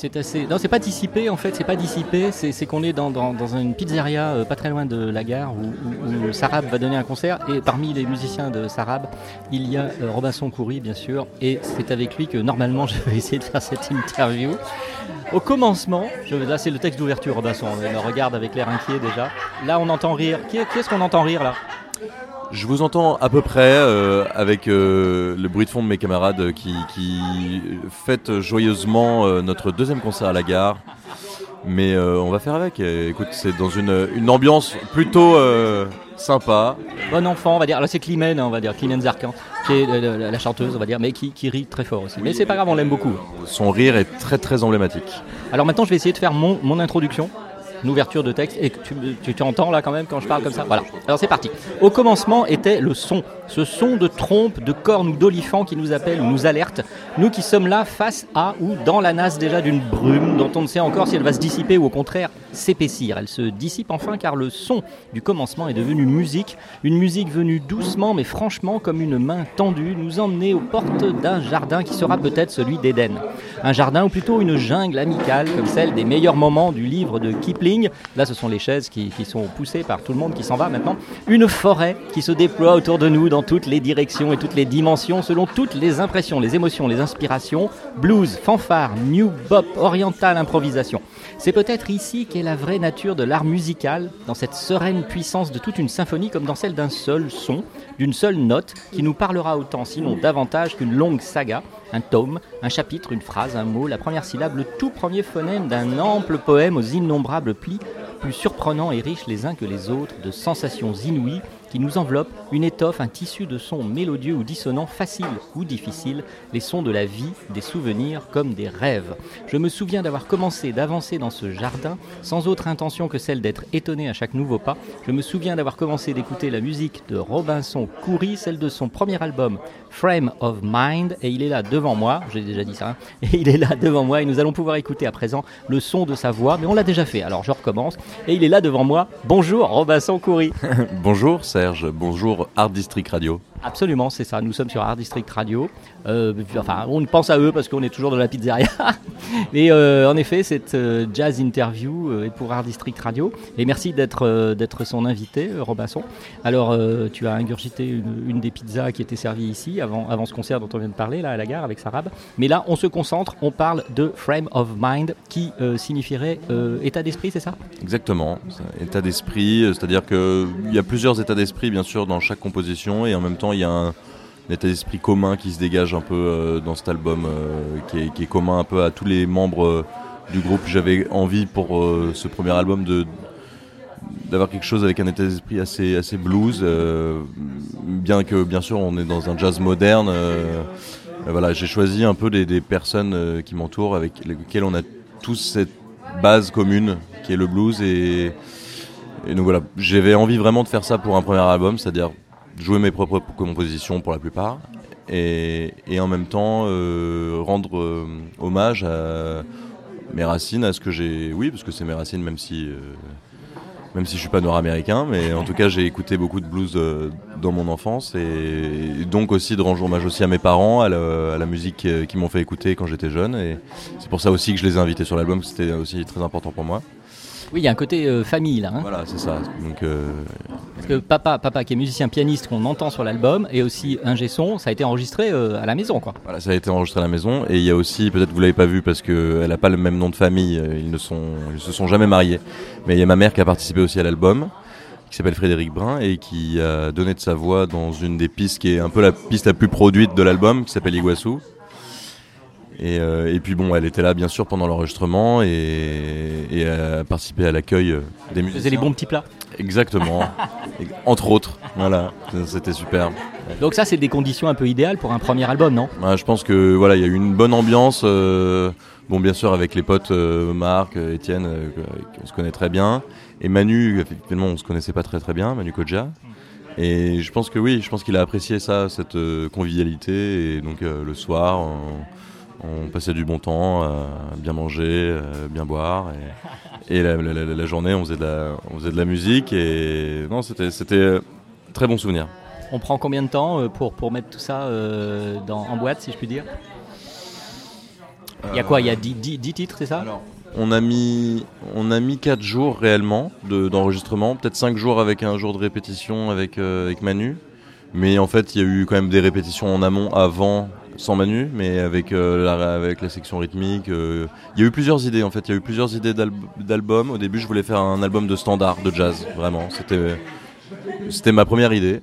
C'est assez. Non, c'est pas dissipé en fait, c'est pas dissipé, c'est qu'on est dans, une pizzeria euh, pas très loin de la gare où, où- Sarab va donner un concert et parmi les musiciens de Sarab, il y a euh, Robinson Coury bien sûr et c'est avec lui que normalement je vais essayer de faire cette interview. Au commencement, là c'est le texte d'ouverture Robinson, il me regarde avec l'air inquiet déjà. Là on entend rire. Qui, qui est-ce qu'on entend rire là? Je vous entends à peu près euh, avec euh, le bruit de fond de mes camarades qui, qui fêtent joyeusement euh, notre deuxième concert à la gare. Mais on va faire avec. Et écoute, c'est dans une, une ambiance plutôt sympa. Bon enfant, on va dire. Là, c'est Climène, hein, on va dire. Climène Zarkan, qui est la, la chanteuse, on va dire, mais qui, qui rit très fort aussi. Mais c'est pas grave, on l'aime beaucoup. Son rire est très très emblématique. Alors maintenant, je vais essayer de faire mon, mon introduction, une ouverture de texte. Et tu, tu, tu entends là quand même quand je parle comme ça Voilà. Alors c'est parti. Au commencement était le son. Ce son de trompe, de corne ou d'olifant qui nous appelle ou nous alerte. Nous qui sommes là face à ou dans la nasse déjà d'une brume dont on ne sait encore si elle va se dissiper ou au contraire s'épaissir. Elle se dissipe enfin car le son du commencement est devenu musique. Une musique venue doucement mais franchement comme une main tendue nous emmener aux portes d'un jardin qui sera peut-être celui d'Éden. Un jardin ou plutôt une jungle amicale comme celle des meilleurs moments du livre de Kipling. Là ce sont les chaises qui, sont poussées par tout le monde qui s'en va maintenant. Une forêt qui se déploie autour de nous dans toutes les directions et toutes les dimensions selon toutes les impressions, les émotions, les inspirations. Blues, fanfare, new bop, oriental, improvisation. C'est peut-être ici qu'est la vraie nature de l'art musical, dans cette sereine puissance de toute une symphonie comme dans celle d'un seul son, d'une seule note, qui nous parlera autant, sinon davantage qu'une longue saga, un tome, un chapitre, une phrase, un mot, la première syllabe, le tout premier phonème d'un ample poème aux innombrables plis, plus surprenants et riches les uns que les autres, de sensations inouïes qui nous enveloppent, une étoffe, un tissu de sons mélodieux ou dissonants, faciles ou difficiles, les sons de la vie, des souvenirs comme des rêves. Je me souviens d'avoir commencé d'avancer dans ce jardin sans autre intention que celle d'être étonné à chaque nouveau pas. Je me souviens d'avoir commencé d'écouter la musique de Robinson Coury, celle de son premier album Frame of Mind, et il est là devant moi, j'ai déjà dit ça, hein, et il est là devant moi, et nous allons pouvoir écouter à présent le son de sa voix, mais on l'a déjà fait, alors je recommence, et il est là devant moi. Bonjour Robinson Coury. Bonjour Serge, bonjour Art District Radio. Absolument, c'est ça. Nous sommes sur Art District Radio. Euh, enfin, on pense à eux parce qu'on est toujours dans la pizzeria. Mais euh, en effet, cette euh, jazz interview est pour Art District Radio. Et merci d'être d'être son invité, Robinson. Alors, tu as ingurgité une, une des pizzas qui était servie ici avant, ce concert dont on vient de parler, là, à la gare, avec Sarab. Mais là, on se concentre, on parle de Frame of Mind, qui euh, signifierait euh, état d'esprit, c'est ça? Exactement, état d'esprit, euh, c'est-à-dire qu'il y a plusieurs états d'esprit bien sûr dans chaque composition et en même temps il y a un, état d'esprit commun qui se dégage un peu dans cet album qui, est, qui est commun un peu à tous les membres du groupe. J'avais envie pour ce premier album de d'avoir quelque chose avec un état d'esprit assez, assez blues, euh, bien que bien sûr on est dans un jazz moderne. euh, voilà, j'ai choisi un peu des, personnes euh, qui m'entourent avec lesquelles on a tous cette base commune qui est le blues et, donc voilà, j'avais envie vraiment de faire ça pour un premier album, c'est-à-dire jouer mes propres compositions pour la plupart et, et en même temps rendre hommage à mes racines, à ce que j'ai, oui parce que c'est mes racines même si même si je suis pas nord-américain, mais en tout cas j'ai écouté beaucoup de blues euh, dans mon enfance et, donc aussi de rendre hommage aussi à mes parents, à la, à la musique euh, qu'ils m'ont fait écouter quand j'étais jeune et c'est pour ça aussi que je les ai invités sur l'album, c'était aussi très important pour moi. Oui, il y a un côté euh, famille là. hein. Voilà, c'est ça. Donc euh, Parce que papa, papa qui est musicien pianiste qu'on entend sur l'album et aussi un son, ça a été enregistré euh, à la maison quoi. voilà, ça a été enregistré à la maison et il y a aussi, peut-être que vous l'avez pas vu parce qu'elle n'a pas le même nom de famille, ils ne sont, ils se sont jamais mariés, mais il y a ma mère qui a participé aussi à l'album qui s'appelle Frédéric Brun et qui a donné de sa voix dans une des pistes qui est un peu la piste la plus produite de l'album qui s'appelle Iguassou. Et, euh, et puis bon, elle était là bien sûr pendant l'enregistrement et, et a participé à l'accueil euh, des musiciens. faisais les bons petits plats. Exactement. Entre autres, voilà, c'était super. Donc ça, c'est des conditions un peu idéales pour un premier album, non? Ouais, je pense que voilà, il y a eu une bonne ambiance. euh, bon, bien sûr avec les potes euh, Marc, Étienne, euh, qu'on se connaît très bien, et Manu, effectivement, on se connaissait pas très très bien, Manu Kodja. Et je pense que oui, je pense qu'il a apprécié ça, cette euh, convivialité. Et donc le soir, on, on passait du bon temps, à bien manger, euh, bien boire. Et, et la, la- la- la journée, on faisait de la, on faisait de la musique. Et non, c'était c'était euh, très bon souvenir. On prend combien de temps euh, pour, pour mettre tout ça euh, dans, en boîte, si je puis dire? Il y a quoi? Il y a 10, titres, c'est ça? On a mis, on a mis 4 jours réellement de- d'enregistrement, peut-être 5 jours avec un jour de répétition avec, euh, avec Manu. Mais en fait, il y a eu quand même des répétitions en amont avant, sans Manu, mais avec, euh, la, avec la section rythmique. euh, il y a eu plusieurs idées en fait, il y a eu plusieurs idées d'alb- d'albums. Au début, je voulais faire un album de standard, de jazz, vraiment. C'était ma première idée.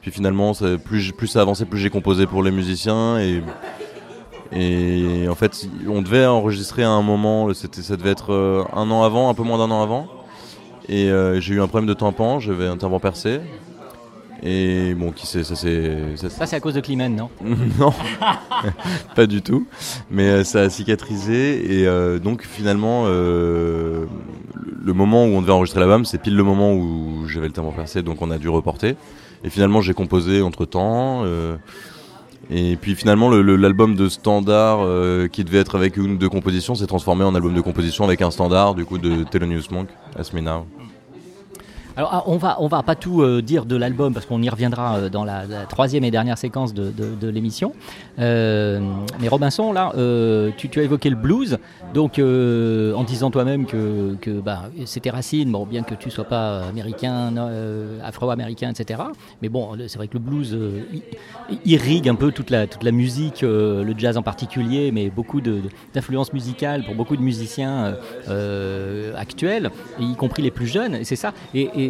Puis finalement, plus, plus ça avançait, plus j'ai composé pour les musiciens. Et, et en fait, on devait enregistrer à un moment, ça devait être euh, un an avant, un peu moins d'un an avant. Et j'ai eu un problème de tympan, j'avais un tympan percé. Et bon, qui sait, ça c'est. ça, Ça, c'est à cause de Climène, non non, pas du tout. Mais euh, ça a cicatrisé et euh, donc finalement, euh, le moment où on devait enregistrer l'album, c'est pile le moment où j'avais le tympan percé, donc on a dû reporter. Et finalement, j'ai composé entre temps. et puis finalement, le- le- l'album de standard qui devait être avec une ou deux compositions s'est transformé en album de composition avec un standard du coup de Thelonious Monk, Ask Me Now. Alors, ah, on va, on va pas tout euh, dire de l'album parce qu'on y reviendra euh, dans la, troisième et dernière séquence de, de- l'émission. Euh, mais Robinson, là, tu, as évoqué le blues, donc en disant toi-même que, que bah, c'était racine, bon, bien que tu sois pas américain, afro-américain, etc. Mais bon, c'est vrai que le blues irrigue un peu toute la, toute la musique, le jazz en particulier, mais beaucoup d'influences musicales pour beaucoup de musiciens actuels, y compris les plus jeunes. C'est ça.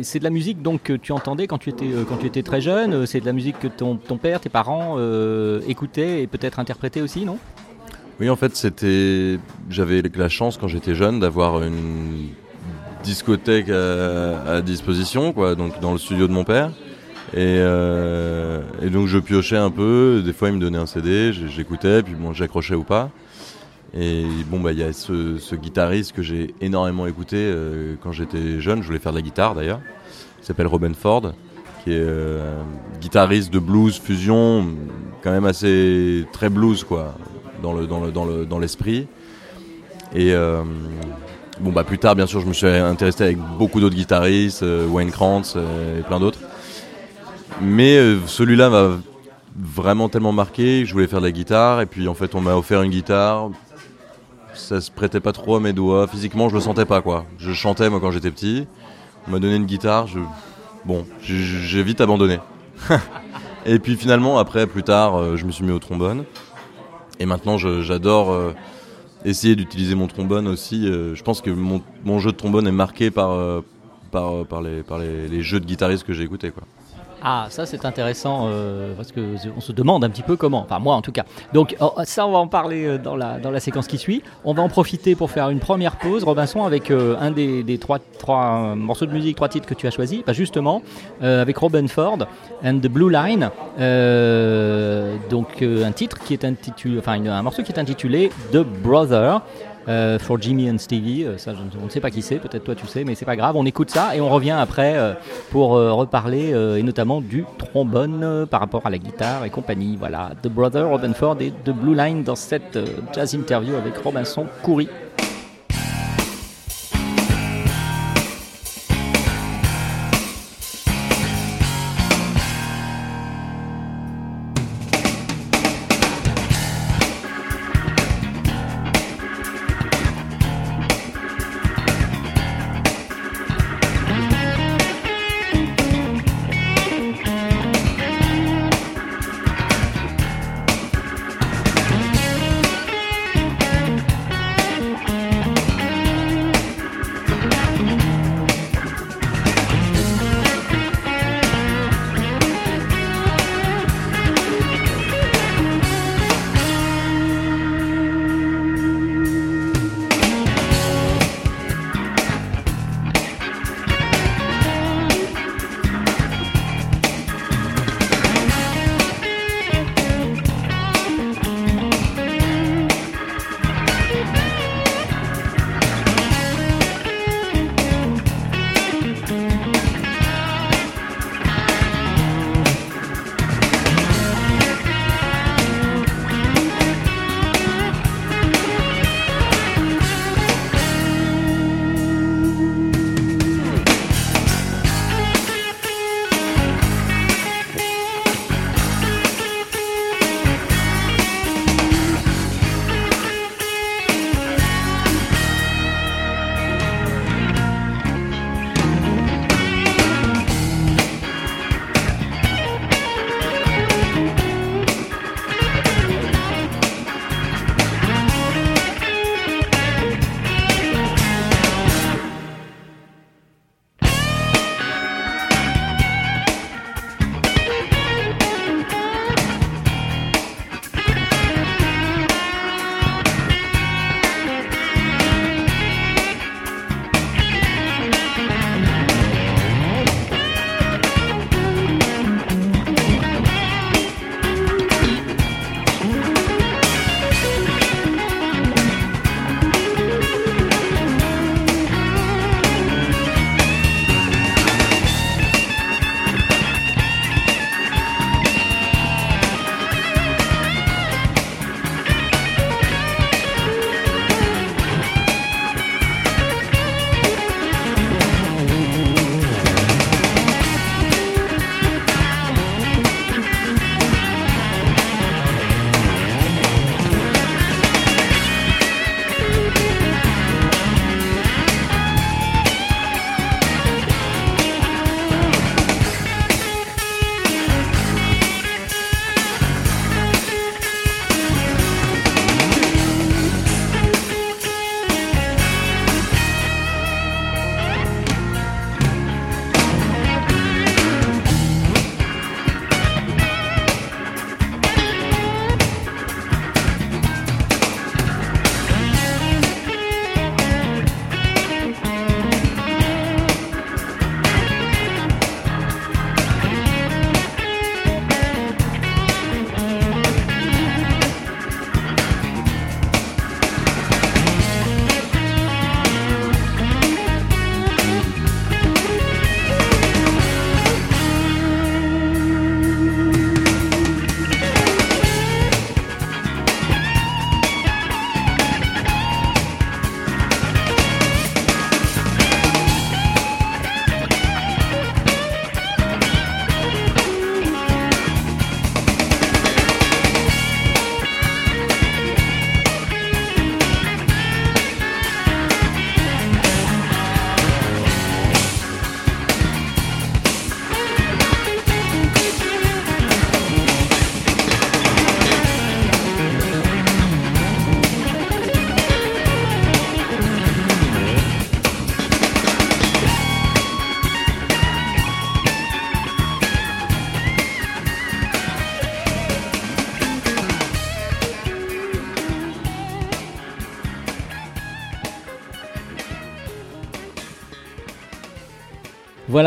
C'est de la musique donc que tu entendais quand tu étais euh, quand tu étais très jeune. euh, C'est de la musique que ton, ton père, tes parents euh, écoutaient et peut-être interprétaient aussi, non? Oui, en fait, c'était. J'avais la chance quand j'étais jeune d'avoir une discothèque à, disposition, quoi, donc dans le studio de mon père. Et, et donc je piochais un peu. Des fois, il me donnait un CD, j'écoutais, puis bon, j'accrochais ou pas. Et bon, bah, il y a ce, guitariste que j'ai énormément écouté euh, quand j'étais jeune. Je voulais faire de la guitare d'ailleurs. Il s'appelle Robin Ford, qui est euh, guitariste de blues fusion, quand même assez très blues quoi, dans le dans le dans le dans l'esprit. Et euh, bon bah plus tard, bien sûr, je me suis intéressé avec beaucoup d'autres guitaristes, Wayne Krantz et plein d'autres. Mais celui-là m'a vraiment tellement marqué je voulais faire de la guitare et puis en fait on m'a offert une guitare ça se prêtait pas trop à mes doigts. Physiquement je le sentais pas quoi. Je chantais moi quand j'étais petit. On m'a donné une guitare je bon j'ai- vite abandonné. Et puis finalement après plus tard euh, je me suis mis au trombone et maintenant j'adore euh, essayer d'utiliser mon trombone aussi. Euh, je pense que mon, mon jeu de trombone est marqué par par, par, les, par les, les jeux de guitaristes que j'ai écoutés quoi. Ah, ça c'est intéressant euh, parce que on se demande un petit peu comment. Enfin moi en tout cas. Donc oh, ça on va en parler euh, dans la séquence qui suit. On va en profiter pour faire une première pause, Robinson, avec euh, un des, trois morceaux de musique, trois titres que tu as choisis. Bah, justement avec Robin Ford and the Blue Line. Donc un titre qui est intitulé, enfin un morceau qui est intitulé The Brother. Euh, for Jimmy and Stevie, Euh, ça on ne sait pas qui c'est, peut-être toi tu sais, mais c'est pas grave, on écoute ça et on revient après euh, pour reparler et notamment du trombone par rapport à la guitare et compagnie. Voilà, The Brother, Robin Ford et The Blue Line dans cette jazz interview avec Robinson Coury.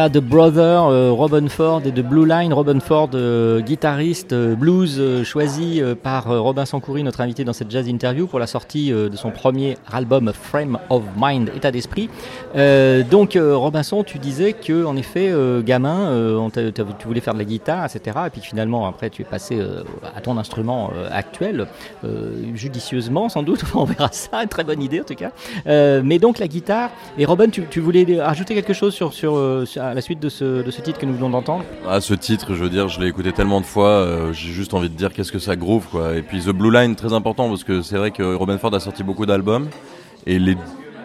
Voilà, The Brother, euh, Robin Ford et The Blue Line. Robin Ford, euh, guitariste euh, blues choisi par euh, Robin Sancoury, notre invité dans cette jazz interview pour la sortie de son premier album Frame of Mind, état d'esprit. Donc Robinson, tu disais que en effet, gamin, tu voulais faire de la guitare, etc. Et puis finalement, après, tu es passé à ton instrument actuel, judicieusement sans doute. on verra ça, très bonne idée en tout cas. Mais donc la guitare. Et Robin, tu, voulais rajouter quelque chose sur- à la suite de ce, de ce titre que nous venons d'entendre Ah, ce titre, je veux dire, je l'ai écouté tellement de fois, euh, j'ai juste envie de dire qu'est-ce que ça groove, quoi. Et puis The Blue Line, très important, parce que c'est vrai que Robin Ford a sorti beaucoup d'albums, et les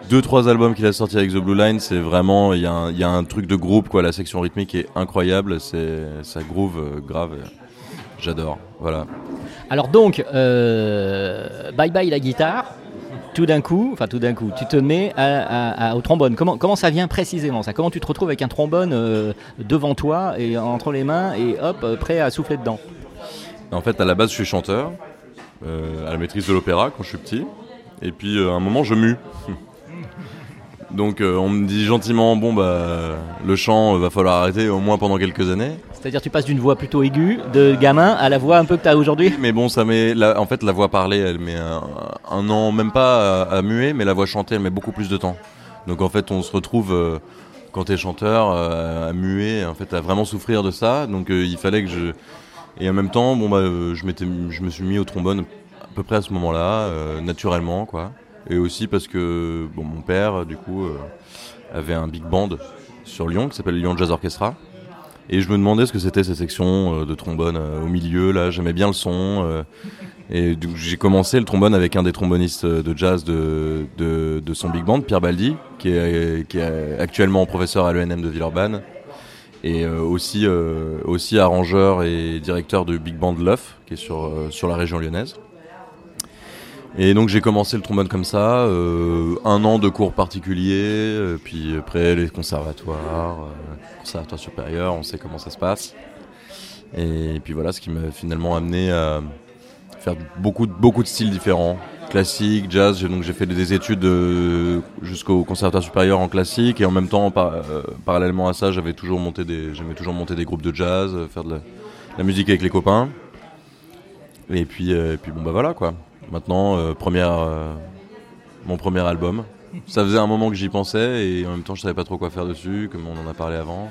deux, trois albums qu'il a sortis avec The Blue Line, c'est vraiment, il y, a un- il y a un truc de groupe, quoi. La section rythmique est incroyable, c'est, ça groove euh, grave. J'adore, voilà. Alors donc, euh, bye bye la guitare. Tout d'un coup, enfin tout d'un coup, tu te mets au trombone. Comment, comment ça vient précisément ça? Comment tu te retrouves avec un trombone euh, devant toi et entre les mains et hop, euh, prêt à souffler dedans? En fait, à la base, je suis chanteur, euh, à la maîtrise de l'opéra quand je suis petit. Et puis, à un moment, je mue. Donc, euh, on me dit gentiment, bon, bah, le chant, euh, va falloir arrêter au moins pendant quelques années. C'est-à-dire tu passes d'une voix plutôt aiguë de gamin à la voix un peu que tu as aujourd'hui Mais bon, ça met, la- en fait, la voix parlée, elle met un, un an, même pas à, à muer, mais la voix chantée, elle met beaucoup plus de temps. Donc, en fait, on se retrouve, euh, quand t'es chanteur, euh, à muer, en fait, à vraiment souffrir de ça. Donc, il fallait que je, et en même temps, bon, bah, je je me suis mis au trombone à peu près à ce moment-là, naturellement, quoi. Et aussi parce que, bon, mon père, du coup, euh, avait un big band sur Lyon qui s'appelle Lyon Jazz Orchestra. Et je me demandais ce que c'était cette section euh, de trombone euh, au milieu, là, j'aimais bien le son. euh, et j'ai commencé le trombone avec un des trombonistes de jazz de, de, de son big band, Pierre Baldi, qui est, qui est actuellement professeur à l'ENM de Villeurbanne. Et aussi, aussi arrangeur et directeur de Big Band Love, qui est sur, sur la région lyonnaise. Et donc j'ai commencé le trombone comme ça, euh, un an de cours particuliers, euh, puis après les conservatoires, euh, conservatoire supérieur, on sait comment ça se passe. Et puis voilà, ce qui m'a finalement amené à faire beaucoup, de- styles différents, classique, jazz. Donc j'ai fait des études euh, jusqu'au conservatoire supérieur en classique et en même temps, par- parallèlement à ça, j'avais toujours monté des, j'aimais toujours monter des groupes de jazz, faire de la, musique avec les copains. Et puis, et puis bon bah voilà quoi. Maintenant, euh, première, euh, mon premier album. Ça faisait un moment que j'y pensais et en même temps je savais pas trop quoi faire dessus, comme on en a parlé avant.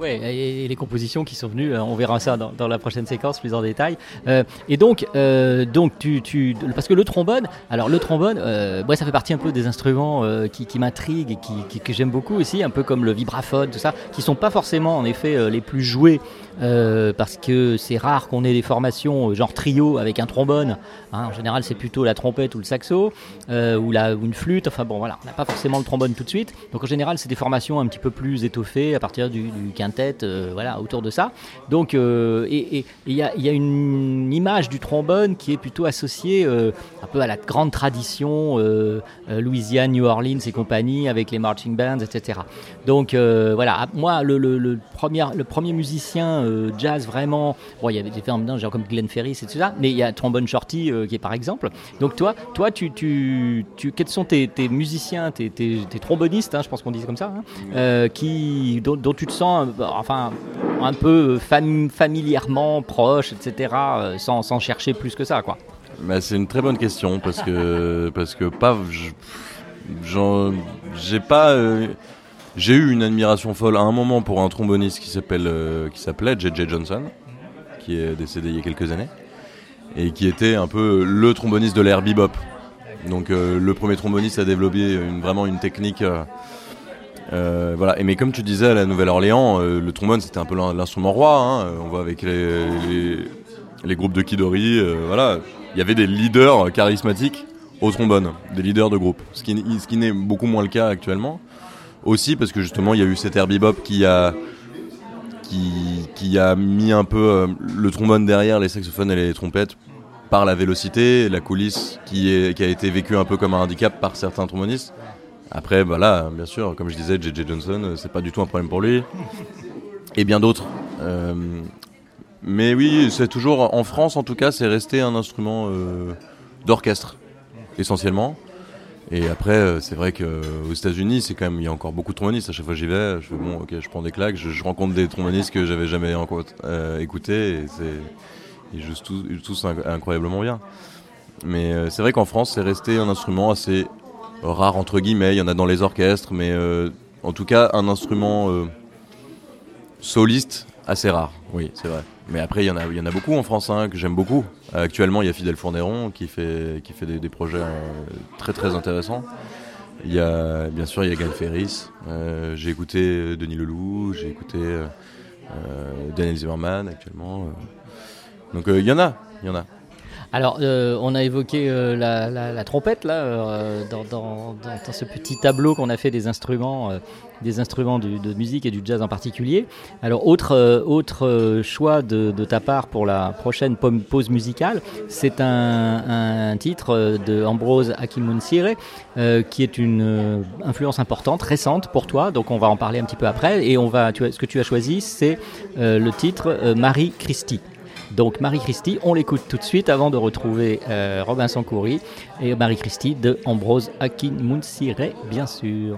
Ouais, et les compositions qui sont venues, euh, on verra ça dans, dans la prochaine séquence plus en détail. Euh, et donc, euh, donc tu, tu, parce que le trombone, alors le trombone, euh, moi ça fait partie un peu des instruments qui, qui m'intriguent et qui, qui- que j'aime beaucoup aussi, un peu comme le vibraphone, tout ça, qui sont pas forcément en effet les plus joués euh, parce que c'est rare qu'on ait des formations euh, genre trio avec un trombone. hein. en général, c'est plutôt la trompette ou le saxo euh, ou, la, ou une flûte. Enfin bon, voilà, on n'a pas forcément le trombone tout de suite. Donc en général, c'est des formations un petit peu plus étoffées à partir du, du quintet, euh, voilà, autour de ça. Donc euh, et il y, a, y a une image du trombone qui est plutôt associée euh, un peu à la grande tradition Louisiane, New Orleans et compagnie avec les marching bands, etc. Donc voilà, Ah, moi le, premier, le premier musicien jazz vraiment, bon il y avait des dedans, genre comme Glenn Ferris et tout ça, mais il y a Trombone Shorty qui est par exemple. Donc toi, toi tu, tu, quels sont tes, musiciens, tes, tes, tes trombonistes, hein, je pense qu'on dit comme ça, hein, qui, dont, tu te sens enfin un peu fam- familièrement proche, etc., euh, sans, chercher plus que ça quoi. Bah, c'est une très bonne question parce que parce que pas j'ai pas euh, j'ai eu une admiration folle à un moment pour un tromboniste qui s'appelle euh, qui s'appelait JJ Johnson qui est décédé il y a quelques années et qui était un peu le tromboniste de l'ère bebop. Donc le premier tromboniste a développé vraiment une technique euh, voilà. Et mais comme tu disais à la Nouvelle-Orléans, euh, le trombone c'était un peu l'in- l'instrument roi. hein. On voit avec les, les, les groupes de Kidori, euh, voilà, il y avait des leaders charismatiques au trombone, des leaders de groupe. Ce qui, ce qui n'est beaucoup moins le cas actuellement. Aussi parce que justement il y a eu cet air bebop qui a qui, qui a mis un peu euh, le trombone derrière les saxophones et les trompettes par la vélocité, la coulisse qui, est, qui a été vécue un peu comme un handicap par certains trombonistes. Après, bah bien sûr, comme je disais, JJ Johnson, euh, c'est pas du tout un problème pour lui. Et bien d'autres. Euh, mais oui, c'est toujours, en France en tout cas, c'est resté un instrument euh, d'orchestre, essentiellement. Et après, c'est vrai qu'aux États-Unis, c'est quand même, il y a encore beaucoup de trombonistes. À chaque fois que j'y vais, je fais bon, ok, je prends des claques, je, rencontre des trombonistes que j'avais jamais euh, écoutés, et ils jouent tous, tous inc- incroyablement bien. Mais c'est vrai qu'en France, c'est resté un instrument assez rare entre guillemets. Il y en a dans les orchestres, mais euh, en tout cas, un instrument euh, soliste assez rare. Oui, c'est vrai. Mais après, il y en a, y en a beaucoup en France hein, que j'aime beaucoup. Actuellement, il y a Fidel Fourneron qui fait, qui fait des, projets euh, très très intéressants. Il y a, bien sûr, il y a Gaël Ferris. J'ai écouté Denis Leloup, j'ai écouté Daniel Zimmerman actuellement. Donc il y en a, il y en a. Alors, euh, on a évoqué euh, la, la- la trompette là, euh, dans, ce petit tableau qu'on a fait des instruments, euh, des instruments de musique et du jazz en particulier. Alors, autre, euh, autre choix de, ta part pour la prochaine pause musicale, c'est un, titre de Ambrose Akimunsire, qui est une influence importante, récente pour toi. Donc, on va en parler un petit peu après. Et on va, tu ce que tu as choisi, c'est le titre Marie Christie. Donc Marie-Christie, on l'écoute tout de suite avant de retrouver euh, Robinson Coury et Marie-Christie de Ambrose Akinmunsire, bien sûr.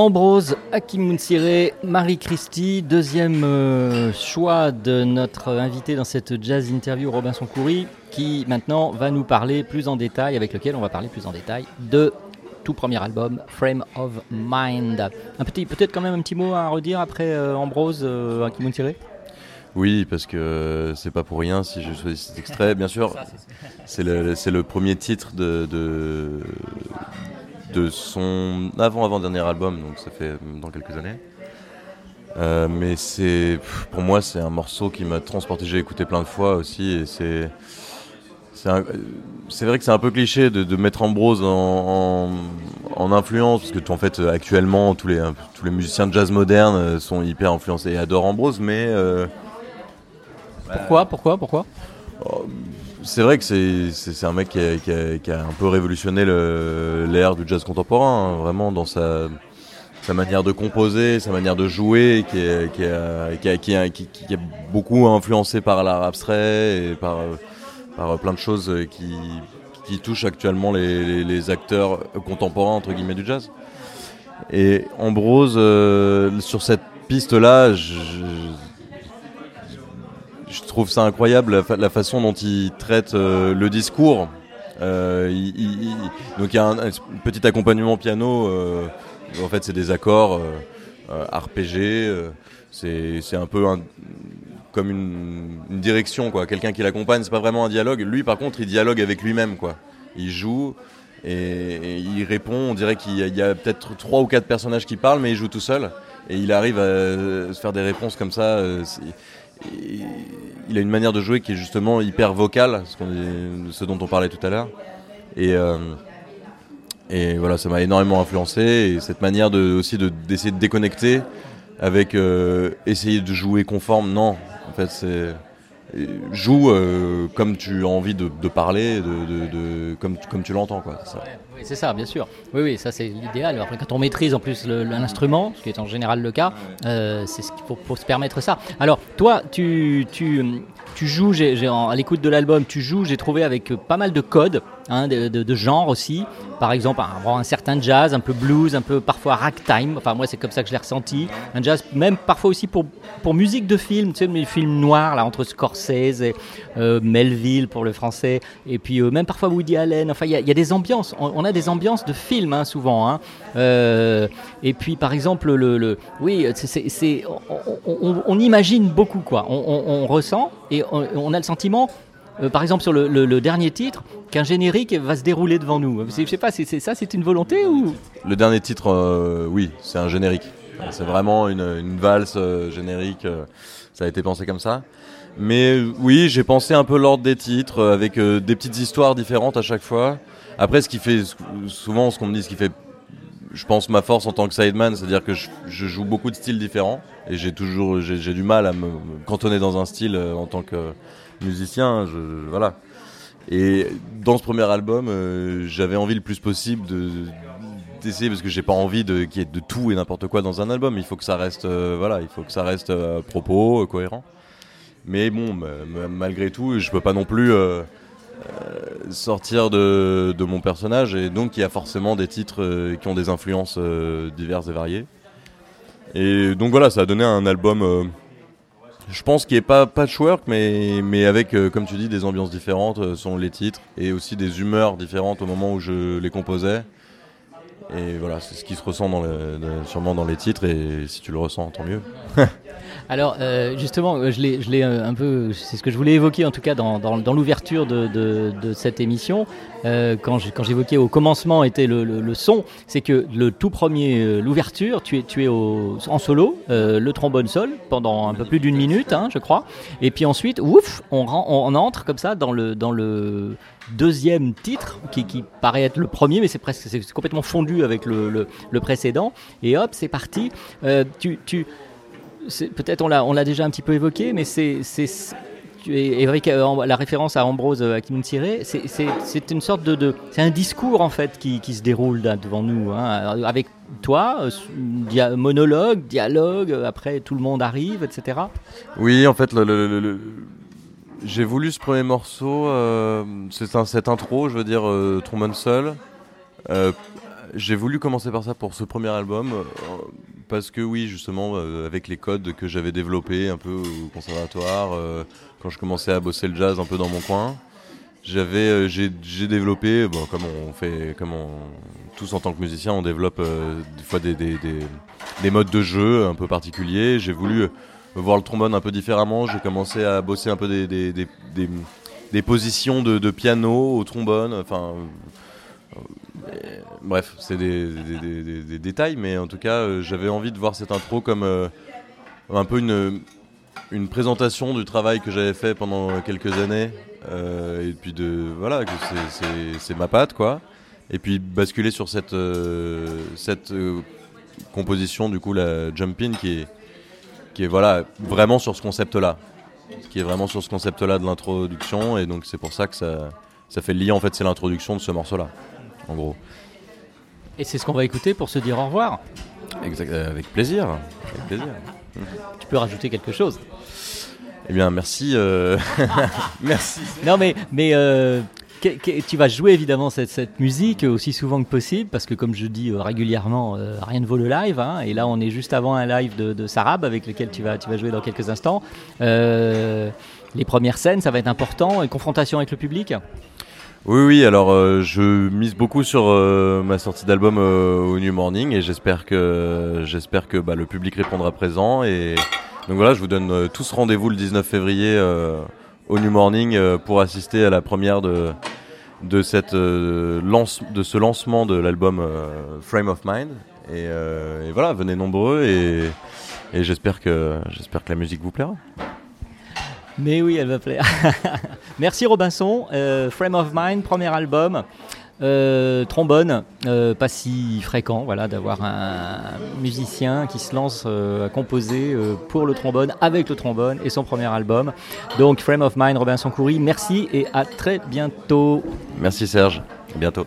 Ambrose Akimunsire, Marie-Christie, deuxième euh, choix de notre invité dans cette jazz interview, Robinson Coury, qui maintenant va nous parler plus en détail, avec lequel on va parler plus en détail de tout premier album, Frame of Mind. Un petit, peut-être quand même un petit mot à redire après euh, Ambrose euh, Akimunsire Oui, parce que c'est pas pour rien si j'ai choisi cet extrait. Bien sûr, c'est le, premier titre de, de, de son avant-avant-dernier album, donc ça fait dans quelques années. Euh, mais c'est pour moi c'est un morceau qui m'a transporté, j'ai écouté plein de fois aussi et c'est c'est vrai que c'est un peu cliché de, de mettre Ambrose en, en, en influence parce que en fait actuellement tous les tous les musiciens de jazz moderne euh, sont hyper influencés et adorent Ambrose mais euh, Pourquoi Pourquoi Pourquoi? C'est vrai que c'est un mec qui a, un peu révolutionné l'ère du jazz contemporain, hein, vraiment dans sa, manière de composer, sa manière de jouer, qui, est- qui, qui, beaucoup influencé par l'art abstrait et par, par plein de choses qui, qui touchent actuellement les, les- les acteurs contemporains entre guillemets du jazz. Et Ambrose, euh, sur cette piste-là, je, trouve ça incroyable la, fa- la façon dont il traite euh, le discours. Euh, donc il y a un, petit accompagnement piano. euh, en fait, c'est des accords arpégés. c'est un peu comme une, direction, quoi. Quelqu'un qui l'accompagne, c'est pas vraiment un dialogue. Lui, par contre, il dialogue avec lui-même, quoi. Il joue et, il répond. On dirait qu'il y a, a peut-être trois ou quatre personnages qui parlent, mais il joue tout seul. Et il arrive à se faire des réponses comme ça. Il a une manière de jouer qui est justement hyper vocale, ce, dont on parlait tout à l'heure. Et, euh, et voilà, ça m'a énormément influencé. Et cette manière aussi de- d'essayer de, déconnecter avec euh, essayer de jouer conforme, non. En fait, c'est joue euh, comme tu as envie de, parler, de, comme, comme tu l'entends, quoi. ça. Oui, c'est ça, bien sûr. Oui, oui, ça c'est l'idéal. Après, quand on maîtrise en plus l'instrument, ce qui est en général le cas, euh, c'est ce qu'il faut pour se permettre ça. Alors, toi, tu, tu, tu joues, j'ai- en- à l'écoute de l'album, tu joues, j'ai trouvé avec euh, pas mal de codes, hein, de, de, de genre aussi. Par exemple, un, un certain jazz, un peu blues, un peu parfois ragtime. Enfin, moi, c'est comme ça que je l'ai ressenti. Un jazz, même parfois aussi pour, pour musique de film, tu sais, les films noirs, là, entre Scorsese et euh, Melville pour le français, et puis euh, même parfois Woody Allen. Enfin, il y, a- il y a des ambiances. On, on a des ambiances de films, hein, souvent. hein. Euh, et puis, par exemple, le, oui, c'est- on, on- imagine beaucoup, quoi. On, on- ressent et on, a le sentiment. euh, par exemple, sur le, le- dernier titre, qu'un générique va se dérouler devant nous. Je sais pas, c'est, ça, c'est une volonté ou? Le dernier titre, euh, oui, c'est un générique. C'est vraiment une, valse générique. ça a été pensé comme ça. Mais oui, j'ai pensé un peu l'ordre des titres avec des petites histoires différentes à chaque fois. Après, ce qui fait souvent, ce qu'on me dit, ce qui fait, je pense, ma force en tant que sideman, c'est-à-dire que je, joue beaucoup de styles différents et j'ai toujours, j'ai du mal à me cantonner dans un style euh, en tant que musicien. Voilà. Et dans ce premier album, euh, j'avais envie le plus possible de d'essayer parce que j'ai pas envie de qu'il y ait de tout et n'importe quoi dans un album. Il faut que ça reste, euh, voilà, il faut que ça reste propos, cohérent. Mais bon, ma- ma- malgré tout, je peux pas non plus sortir de, mon personnage et donc il y a forcément des titres euh, qui ont des influences euh, diverses et variées. Et donc voilà, ça a donné un album. euh, je pense qu'il est pas patchwork, mais, mais avec, euh, comme tu dis, des ambiances différentes euh, selon les titres et aussi des humeurs différentes au moment où je les composais. Et voilà, c'est ce qui se ressent dans le- sûrement dans les titres, et si tu le ressens, tant mieux. Alors, euh, justement, euh, je l'ai, euh, un peu, c'est ce que je voulais évoquer en tout cas dans, dans- dans l'ouverture de, de- de cette émission, euh, quand, j'évoquais au commencement était le, le- le son, c'est que le tout premier, euh, l'ouverture, tu es, tu es au- en solo, euh, le trombone sol, pendant un peu plus d'une minute, hein, je crois, et puis ensuite, ouf, on, on entre comme ça dans le, dans le deuxième titre, qui, qui paraît être le premier, mais c'est presque c'est complètement fondu avec le, le- le précédent, et hop, c'est parti. Euh, tu, tu, peut-être on l'a, déjà un petit peu évoqué, mais c'est, c'est, euh, la référence à Ambrose euh, Akinmuntiré, c'est, c'est, une sorte de, de- c'est un discours en fait qui, qui se déroule devant nous, hein, avec toi, euh, dia- monologue, dialogue, euh, après tout le monde arrive, etc. Oui, en fait, j'ai voulu ce premier morceau, c'est cette intro, je veux dire, euh, trombone seul. J'ai voulu commencer par ça pour ce premier album, parce que oui, justement, euh, avec les codes que j'avais développés un peu au conservatoire, euh, quand je commençais à bosser le jazz un peu dans mon coin, j'avais, euh, j'ai, développé, bon, comme on fait, comme on, tous en tant que musicien, on développe des fois des, des, des, des modes de jeu un peu particuliers. J'ai voulu voir le trombone un peu différemment. J'ai commencé à bosser un peu des, des, des, positions de, de piano au trombone. Enfin, bref, c'est des, détails, mais en tout cas, euh, j'avais envie de voir cette intro comme euh, un peu une, une présentation du travail que j'avais fait pendant quelques années. euh, et puis de. Voilà, que c'est- ma patte, quoi. Et puis basculer sur cette, cette composition, du coup, la Jump In, qui est, qui est voilà, vraiment sur ce concept-là. Qui est vraiment sur ce concept-là de l'introduction. Et donc, c'est pour ça que ça, ça fait le lien, en fait, c'est l'introduction de ce morceau-là, en gros. Et c'est ce qu'on va écouter pour se dire au revoir. Exact, euh, avec plaisir. Avec plaisir. Tu peux rajouter quelque chose Eh bien, merci. euh, merci. Non, mais, mais euh, que- que- tu vas jouer évidemment cette, cette musique aussi souvent que possible, parce que comme je dis régulièrement, euh, rien ne vaut le live. hein, et là, on est juste avant un live de, de Sarab avec lequel tu vas, tu vas jouer dans quelques instants. Les premières scènes, ça va être important. Et confrontation avec le public Oui, oui, alors euh, je mise beaucoup sur euh, ma sortie d'album euh, au New Morning et j'espère que, j'espère que bah, le public répondra présent. Et donc voilà, je vous donne tous rendez-vous le 19 février au New Morning pour assister à la première de, de, cette, lance, de ce lancement de l'album Frame of Mind. Et, et voilà, venez nombreux et, et j'espère, que, j'espère que la musique vous plaira. Mais oui, elle va plaire. Merci Robinson. Euh, Frame of Mind, premier album. Euh, trombone, euh, pas si fréquent, voilà, d'avoir un musicien qui se lance à composer pour le trombone, avec le trombone et son premier album. Donc Frame of Mind, Robinson Coury, merci et à très bientôt. Merci Serge, à bientôt.